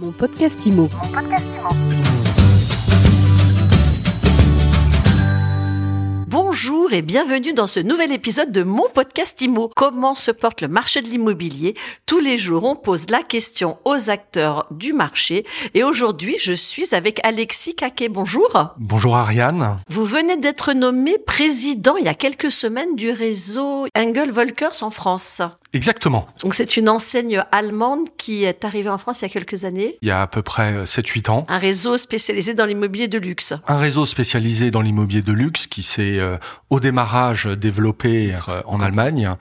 Mon podcast IMO. Bonjour et bienvenue dans ce nouvel épisode de mon podcast IMO. Comment se porte le marché de l'immobilier? Tous les jours, on pose la question aux acteurs du marché. Et aujourd'hui, je suis avec Alexis Caquet. Bonjour. Bonjour Ariane. Vous venez d'être nommé président il y a quelques semaines du réseau Engel Volkers en France. Exactement. Donc c'est une enseigne allemande qui est arrivée en France il y a quelques années. Il y a à peu près 7-8 ans. Un réseau spécialisé dans l'immobilier de luxe. Un réseau spécialisé dans l'immobilier de luxe qui s'est euh, au démarrage développé euh, en Allemagne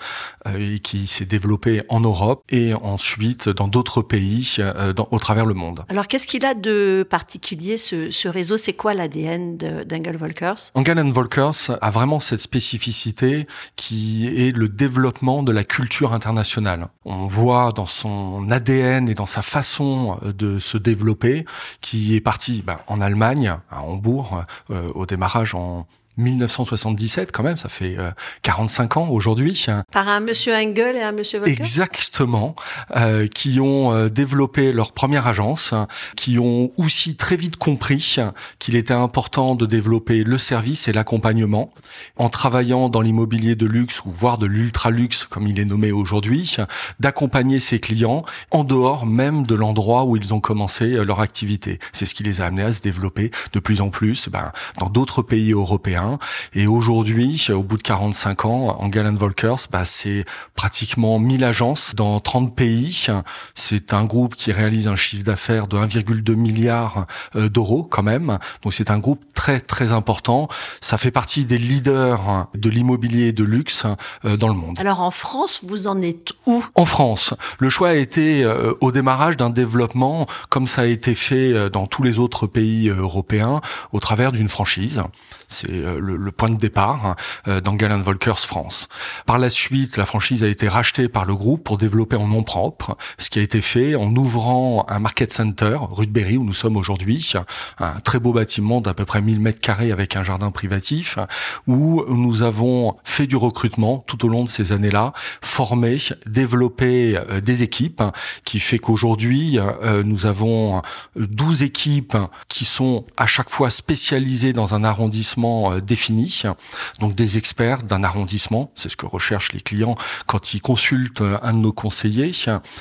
euh, et qui s'est développé en Europe et ensuite dans d'autres pays euh, dans, au travers le monde. Alors qu'est-ce qu'il a de particulier ce, ce réseau? C'est quoi l'ADN d'Engel Volkers? Engel Volkers a vraiment cette spécificité qui est le développement de la culture internationale. On voit dans son ADN et dans sa façon de se développer qui est parti ben, en Allemagne, à Hambourg, euh, au démarrage en 1977 quand même, ça fait euh, 45 ans aujourd'hui. Par un monsieur Engel et un monsieur Volker? Exactement, euh, qui ont euh, développé leur première agence, qui ont aussi très vite compris qu'il était important de développer le service et l'accompagnement en travaillant dans l'immobilier de luxe ou voire de l'ultra luxe comme il est nommé aujourd'hui, d'accompagner ses clients en dehors même de l'endroit où ils ont commencé euh, leur activité. C'est ce qui les a amenés à se développer de plus en plus ben, dans d'autres pays européens et aujourd'hui, au bout de 45 ans, Gallen Volkers, bah, c'est pratiquement 1000 agences dans 30 pays. C'est un groupe qui réalise un chiffre d'affaires de 1,2 milliard euh, d'euros quand même. Donc c'est un groupe très très important. Ça fait partie des leaders de l'immobilier de luxe euh, dans le monde. Alors en France, vous en êtes où? En France, le choix a été euh, au démarrage d'un développement comme ça a été fait dans tous les autres pays européens au travers d'une franchise. C'est le, le, point de départ euh, dans Galland Volkers France. Par la suite, la franchise a été rachetée par le groupe pour développer en nom propre, ce qui a été fait en ouvrant un market center rue de Berry où nous sommes aujourd'hui, un très beau bâtiment d'à peu près 1000 mètres carrés avec un jardin privatif où nous avons fait du recrutement tout au long de ces années-là, formé, développé euh, des équipes qui fait qu'aujourd'hui euh, nous avons 12 équipes qui sont à chaque fois spécialisées dans un arrondissement euh, défini, donc des experts d'un arrondissement, c'est ce que recherchent les clients quand ils consultent un de nos conseillers.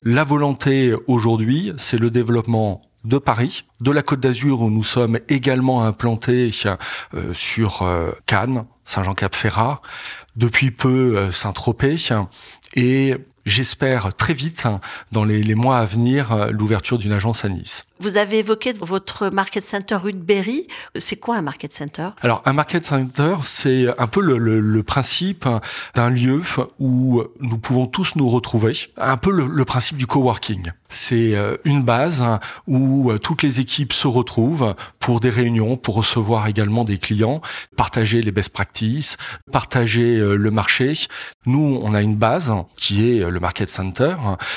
La volonté aujourd'hui, c'est le développement de Paris, de la Côte d'Azur où nous sommes également implantés euh, sur euh, Cannes, Saint-Jean-Cap-Ferrat, depuis peu Saint-Tropez et j'espère très vite, dans les, les mois à venir, l'ouverture d'une agence à Nice. Vous avez évoqué votre market center rue de Berry. C'est quoi un market center? Alors un market center, c'est un peu le, le, le principe d'un lieu où nous pouvons tous nous retrouver. Un peu le, le principe du coworking. C'est une base où toutes les équipes se retrouvent pour des réunions, pour recevoir également des clients, partager les best practices, partager le marché. Nous, on a une base qui est le market center,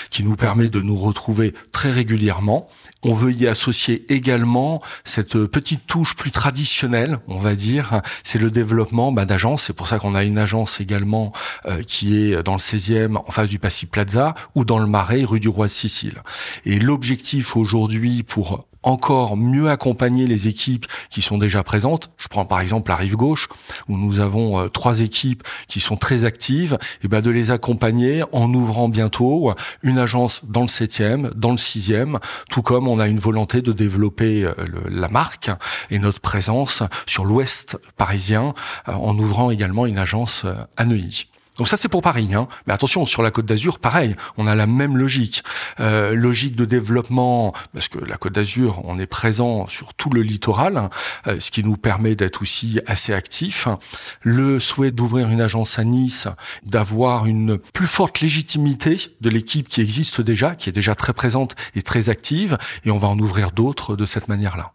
qui nous permet de nous retrouver très régulièrement. On veut y associer également cette petite touche plus traditionnelle, on va dire, c'est le développement bah, d'agences. C'est pour ça qu'on a une agence également euh, qui est dans le 16e, en face du Passy Plaza, ou dans le Marais, rue du Roi de Sicile. Et l'objectif aujourd'hui pour encore mieux accompagner les équipes qui sont déjà présentes. Je prends par exemple la rive gauche où nous avons euh, trois équipes qui sont très actives et ben de les accompagner en ouvrant bientôt une agence dans le 7e, dans le 6e, tout comme on a une volonté de développer euh, le, la marque et notre présence sur l'ouest parisien euh, en ouvrant également une agence à Neuilly. Donc ça c'est pour Paris, hein. mais attention sur la Côte d'Azur, pareil, on a la même logique, euh, logique de développement, parce que la Côte d'Azur, on est présent sur tout le littoral, euh, ce qui nous permet d'être aussi assez actif. Le souhait d'ouvrir une agence à Nice, d'avoir une plus forte légitimité de l'équipe qui existe déjà, qui est déjà très présente et très active, et on va en ouvrir d'autres de cette manière-là.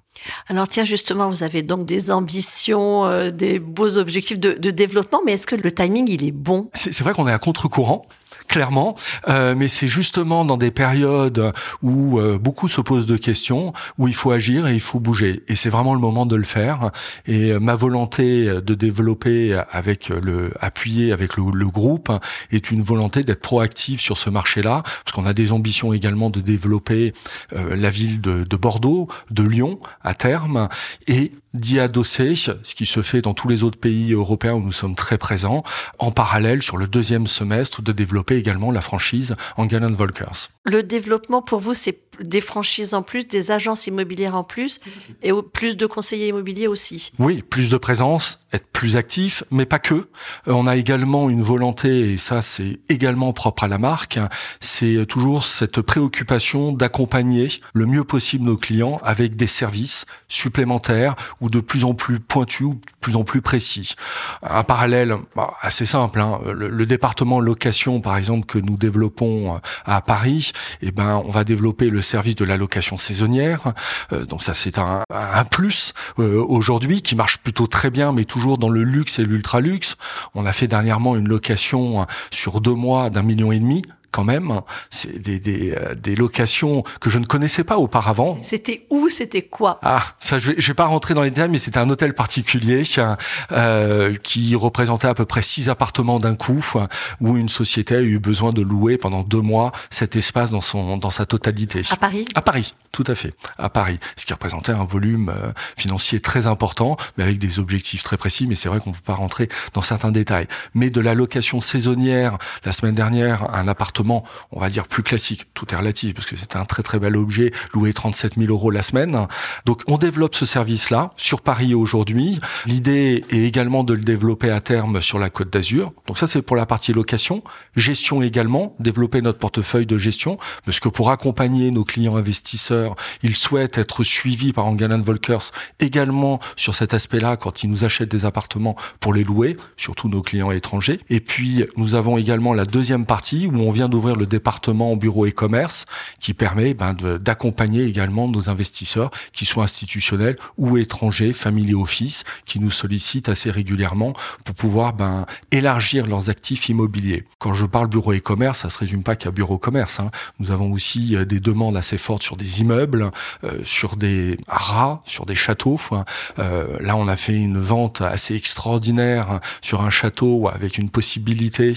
Alors tiens, justement, vous avez donc des ambitions, euh, des beaux objectifs de, de développement, mais est-ce que le timing, il est bon? C'est vrai qu'on est à contre-courant clairement, euh, mais c'est justement dans des périodes où euh, beaucoup se posent de questions, où il faut agir et il faut bouger. Et c'est vraiment le moment de le faire. Et euh, ma volonté de développer avec le appuyer avec le, le groupe est une volonté d'être proactive sur ce marché-là, parce qu'on a des ambitions également de développer la ville de, de Bordeaux, de Lyon à terme, et d'y adosser ce qui se fait dans tous les autres pays européens où nous sommes très présents, en parallèle sur le deuxième semestre de développer également la franchise Angelen Volkers. Le développement pour vous, c'est des franchises en plus, des agences immobilières en plus et plus de conseillers immobiliers aussi. Oui, plus de présence, être plus actif, mais pas que. Euh, on a également une volonté, et ça c'est également propre à la marque, c'est toujours cette préoccupation d'accompagner le mieux possible nos clients avec des services supplémentaires ou de plus en plus pointus ou de plus en plus précis. Un parallèle bah, assez simple, hein, le, département location par exemple que nous développons à Paris, eh ben on va développer le service de la location saisonnière. Euh, donc ça c'est un, un, plus euh, aujourd'hui qui marche plutôt très bien, mais toujours dans le luxe et l'ultra luxe. On a fait dernièrement une location sur deux mois d'un million et demi quand même. C'est des, des, euh, des, locations que je ne connaissais pas auparavant. C'était où C'était quoi? Ah, ça, je vais, je vais pas rentrer dans les détails, mais c'était un hôtel particulier euh, qui représentait à peu près six appartements d'un coup, où une société a eu besoin de louer pendant deux mois cet espace dans son dans sa totalité. À Paris? À Paris, tout à fait, à Paris, ce qui représentait un volume euh, financier très important, mais avec des objectifs très précis. Mais c'est vrai qu'on peut pas rentrer dans certains détails. Mais de la location saisonnière, la semaine dernière, un appartement on va dire plus classique. Tout est relatif parce que c'était un très très bel objet loué 37 000 euros la semaine. Donc on développe ce service-là sur Paris aujourd'hui. L'idée est également de le développer à terme sur la Côte d'Azur. Donc ça c'est pour la partie location, gestion également, développer notre portefeuille de gestion parce que pour accompagner nos clients investisseurs, ils souhaitent être suivis par Angelen Volkers également sur cet aspect-là quand ils nous achètent des appartements pour les louer, surtout nos clients étrangers. Et puis nous avons également la deuxième partie où on vient d'ouvrir le département en bureau et commerce qui permet ben, d'accompagner également nos investisseurs, qui soient institutionnels ou étrangers, family office, qui nous sollicitent assez régulièrement pour pouvoir ben, élargir leurs actifs immobiliers. Quand je parle bureau et commerce, ça se résume pas qu'à bureau commerce. Hein. Nous avons aussi euh, des demandes assez fortes sur des immeubles, euh, sur des haras, sur des châteaux. Euh, là, on a fait une vente assez extraordinaire sur un château avec une possibilité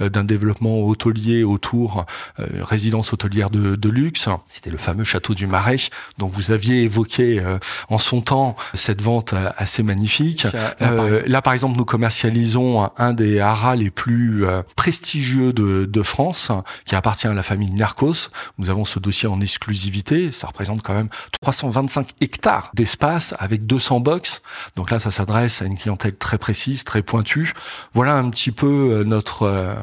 d'un développement hôtelier autour euh, résidence hôtelière de, de luxe. C'était le fameux château du Marais dont vous aviez évoqué euh, en son temps cette vente euh, assez magnifique. Là, par exemple, nous commercialisons un des haras les plus prestigieux de, de France, qui appartient à la famille Narcos. Nous avons ce dossier en exclusivité. Ça représente quand même 325 hectares d'espace avec 200 box. Donc là, ça s'adresse à une clientèle très précise, très pointue. Voilà un petit peu notre,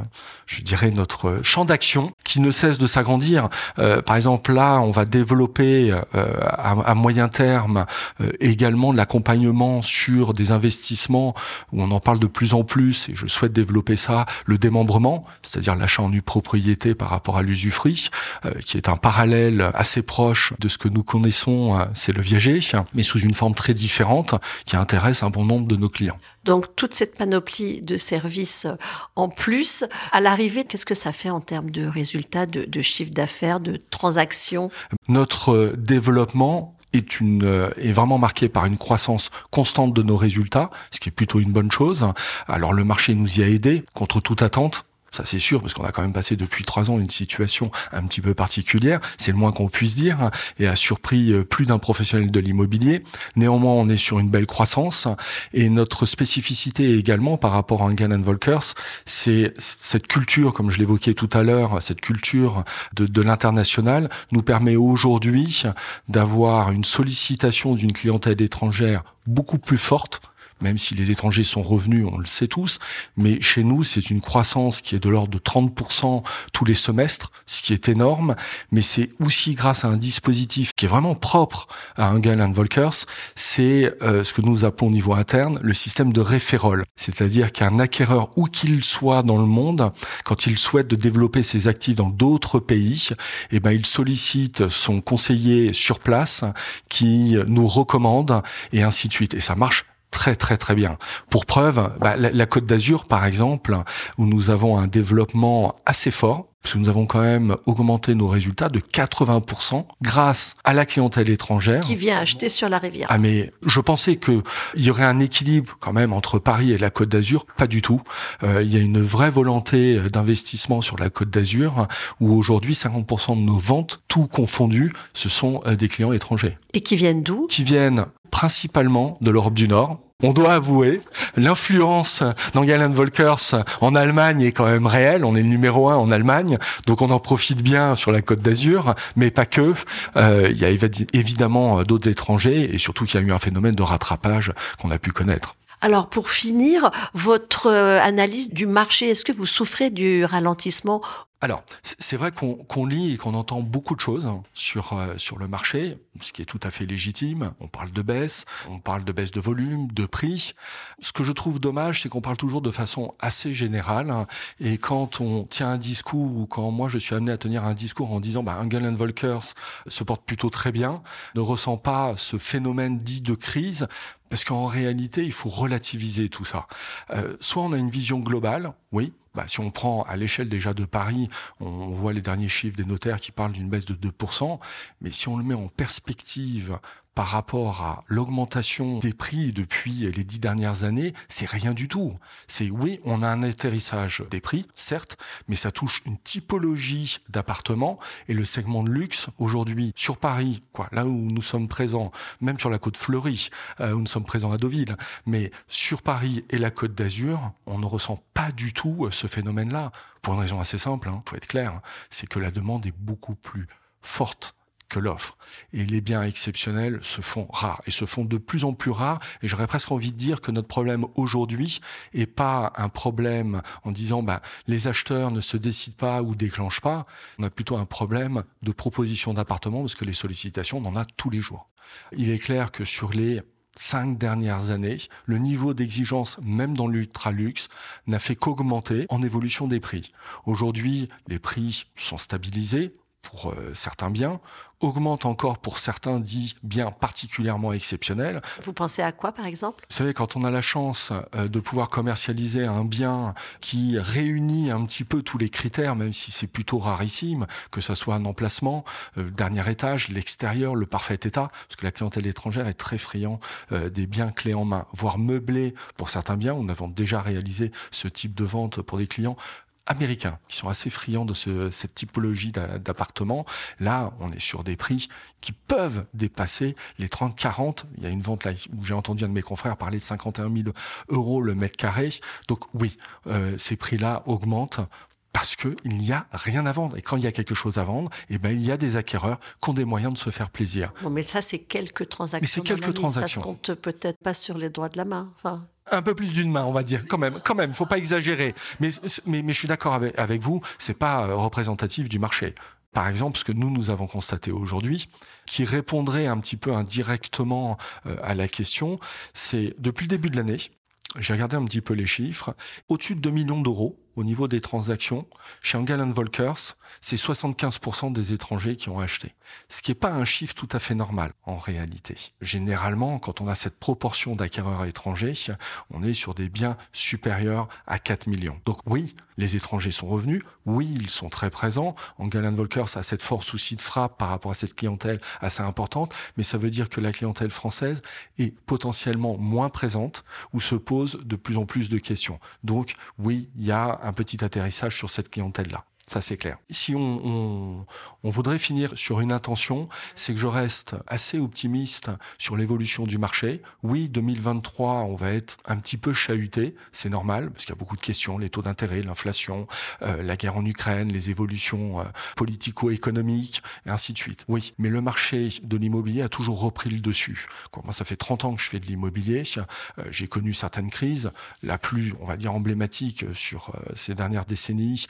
je dirais, notre champ d'action qui ne cesse de s'agrandir. Euh, par exemple, là, on va développer euh, à, à, moyen terme euh, également de l'accompagnement sur des investissements où on en parle de plus en plus et je souhaite développer ça, le démembrement, c'est-à-dire l'achat en nue propriété par rapport à l'usufruit, euh, qui est un parallèle assez proche de ce que nous connaissons, c'est le viager, mais sous une forme très différente qui intéresse un bon nombre de nos clients. Donc toute cette panoplie de services en plus, à l'arrivée, qu'est-ce que ça fait en termes de résultats, de, de chiffre d'affaires, de transactions Notre euh, développement est une euh, est vraiment marqué par une croissance constante de nos résultats, ce qui est plutôt une bonne chose. Alors le marché nous y a aidé contre toute attente. Ça c'est sûr, parce qu'on a quand même passé depuis trois ans une situation un petit peu particulière, c'est le moins qu'on puisse dire, et a surpris euh, plus d'un professionnel de l'immobilier. Néanmoins, on est sur une belle croissance, et notre spécificité également par rapport à Engan Volkers, c'est cette culture, comme je l'évoquais tout à l'heure, cette culture de l'international nous permet aujourd'hui d'avoir une sollicitation d'une clientèle étrangère beaucoup plus forte même si les étrangers sont revenus, on le sait tous, mais chez nous, c'est une croissance qui est de l'ordre de 30% tous les semestres, ce qui est énorme, mais c'est aussi grâce à un dispositif qui est vraiment propre à Engel Volkers, c'est euh, ce que nous appelons au niveau interne le système de référol. C'est-à-dire qu'un acquéreur, où qu'il soit dans le monde, quand il souhaite de développer ses actifs dans d'autres pays, eh ben, il sollicite son conseiller sur place qui nous recommande et ainsi de suite. Et ça marche très très très bien. Pour preuve, bah, la, Côte d'Azur par exemple, où nous avons un développement assez fort, parce que nous avons quand même augmenté nos résultats de 80% grâce à la clientèle étrangère. Qui vient acheter sur la rivière. Ah mais je pensais que il y aurait un équilibre quand même entre Paris et la Côte d'Azur, pas du tout. Euh, il y a une vraie volonté d'investissement sur la Côte d'Azur où aujourd'hui 50% de nos ventes, tout confondu, ce sont euh, des clients étrangers. Et qui viennent d'où? Qui viennent principalement de l'Europe du Nord, on doit avouer, l'influence d'Angela Volkers en Allemagne est quand même réelle. On est numéro un en Allemagne, donc on en profite bien sur la Côte d'Azur, mais pas que. Euh, il y a évidemment d'autres étrangers et surtout qu'il y a eu un phénomène de rattrapage qu'on a pu connaître. Alors pour finir, votre euh, analyse du marché, est-ce que vous souffrez du ralentissement alors, c'est vrai qu'on lit et qu'on entend beaucoup de choses sur euh, sur le marché, ce qui est tout à fait légitime. On parle de baisse, on parle de baisse de volume, de prix. Ce que je trouve dommage, c'est qu'on parle toujours de façon assez générale. Et quand on tient un discours ou quand moi je suis amené à tenir un discours en disant bah, Engel Volkers se porte plutôt très bien, ne ressent pas ce phénomène dit de crise, parce qu'en réalité, il faut relativiser tout ça. Euh, soit on a une vision globale, oui, bah, si on prend à l'échelle déjà de Paris, on voit les derniers chiffres des notaires qui parlent d'une baisse de 2%, mais si on le met en perspective par rapport à l'augmentation des prix depuis les dix dernières années, c'est rien du tout. C'est oui, on a un atterrissage des prix, certes, mais ça touche une typologie d'appartements et le segment de luxe aujourd'hui sur Paris, quoi, là où nous sommes présents, même sur la côte fleurie, euh, où nous sommes présents à Deauville, mais sur Paris et la côte d'Azur, on ne ressent pas du tout ce phénomène-là. Pour une raison assez simple, hein, faut être clair, c'est que la demande est beaucoup plus forte que l'offre. Et les biens exceptionnels se font rares et se font de plus en plus rares. Et j'aurais presque envie de dire que notre problème aujourd'hui est pas un problème en disant bah, les acheteurs ne se décident pas ou déclenchent pas. On a plutôt un problème de proposition d'appartements parce que les sollicitations, on en a tous les jours. Il est clair que sur les cinq dernières années, le niveau d'exigence, même dans l'ultra-luxe, n'a fait qu'augmenter en évolution des prix. Aujourd'hui, les prix sont stabilisés, pour euh, certains biens, augmente encore pour certains dits biens particulièrement exceptionnels. Vous pensez à quoi, par exemple? Vous savez, quand on a la chance euh, de pouvoir commercialiser un bien qui réunit un petit peu tous les critères, même si c'est plutôt rarissime, que ça soit un emplacement, le euh, dernier étage, l'extérieur, le parfait état, parce que la clientèle étrangère est très friand des biens clés en main, voire meublés pour certains biens. Nous avons déjà réalisé ce type de vente pour des clients américains qui sont assez friands de ce, cette typologie d'appartements. Là, on est sur des prix qui peuvent dépasser les 30, 40. Il y a une vente là où j'ai entendu un de mes confrères parler de 51 000 euros le mètre carré. Donc oui, euh, ces prix-là augmentent parce que il n'y a rien à vendre. Et quand il y a quelque chose à vendre, eh ben, il y a des acquéreurs qui ont des moyens de se faire plaisir. Bon, mais ça, c'est quelques transactions. Mais c'est quelques transactions. Ça se compte peut-être pas sur les doigts de la main. Enfin un peu plus d'une main, on va dire, quand même, quand même, faut pas exagérer. Mais, je suis d'accord avec, avec vous, c'est pas euh, représentatif du marché. Par exemple, ce que nous, nous avons constaté aujourd'hui, qui répondrait un petit peu indirectement euh, à la question, c'est depuis le début de l'année, j'ai regardé un petit peu les chiffres, au-dessus de 2 millions d'euros au niveau des transactions, chez Engel Volkers, c'est 75% des étrangers qui ont acheté. Ce qui n'est pas un chiffre tout à fait normal en réalité. Généralement, quand on a cette proportion d'acquéreurs étrangers, on est sur des biens supérieurs à 4 millions. Donc oui, les étrangers sont revenus, oui, ils sont très présents. Engel Volkers a cette force aussi de frappe par rapport à cette clientèle assez importante, mais ça veut dire que la clientèle française est potentiellement moins présente ou se pose de plus en plus de questions. Donc oui, il y a un petit atterrissage sur cette clientèle-là. Ça, c'est clair. Si on, on, voudrait finir sur une intention, c'est que je reste assez optimiste sur l'évolution du marché. Oui, 2023, on va être un petit peu chahuté, c'est normal, parce qu'il y a beaucoup de questions, les taux d'intérêt, l'inflation, euh, la guerre en Ukraine, les évolutions euh, politico-économiques, et ainsi de suite. Oui, mais le marché de l'immobilier a toujours repris le dessus. Moi, ça fait 30 ans que je fais de l'immobilier. Euh, j'ai connu certaines crises. La plus, on va dire, emblématique sur ces dernières décennies,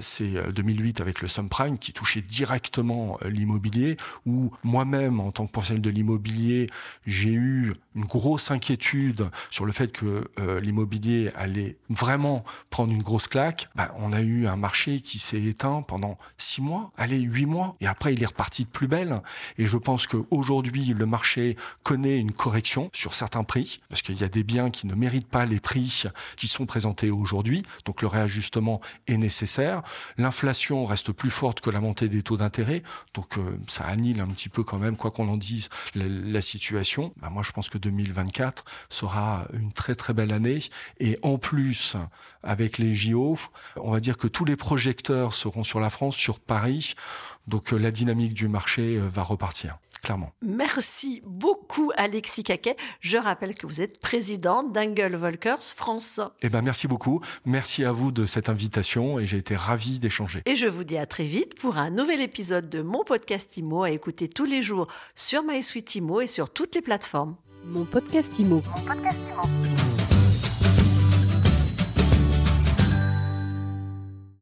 c'est 2008 avec le subprime qui touchait directement l'immobilier, où moi-même, en tant que professionnel de l'immobilier, j'ai eu une grosse inquiétude sur le fait que l'immobilier allait vraiment prendre une grosse claque. Ben, on a eu un marché qui s'est éteint pendant six mois, allez, huit mois, et après il est reparti de plus belle. Et je pense qu'aujourd'hui, le marché connaît une correction sur certains prix, parce qu'il y a des biens qui ne méritent pas les prix qui sont présentés aujourd'hui, donc le réajustement est nécessaire. L'inflation reste plus forte que la montée des taux d'intérêt, donc euh, ça annule un petit peu quand même, quoi qu'on en dise, la, situation. Ben, moi, je pense que 2024 sera une très très belle année, et en plus, avec les JO, on va dire que tous les projecteurs seront sur la France, sur Paris, donc euh, la dynamique du marché euh, va repartir. Clairement. Merci beaucoup Alexis Caquet. Je rappelle que vous êtes président d'Angle Volkers France. Eh ben merci beaucoup. Merci à vous de cette invitation et j'ai été ravi d'échanger. Et je vous dis à très vite pour un nouvel épisode de mon podcast Imo à écouter tous les jours sur MySuite Imo et sur toutes les plateformes. Mon podcast Imo. Mon podcast Imo.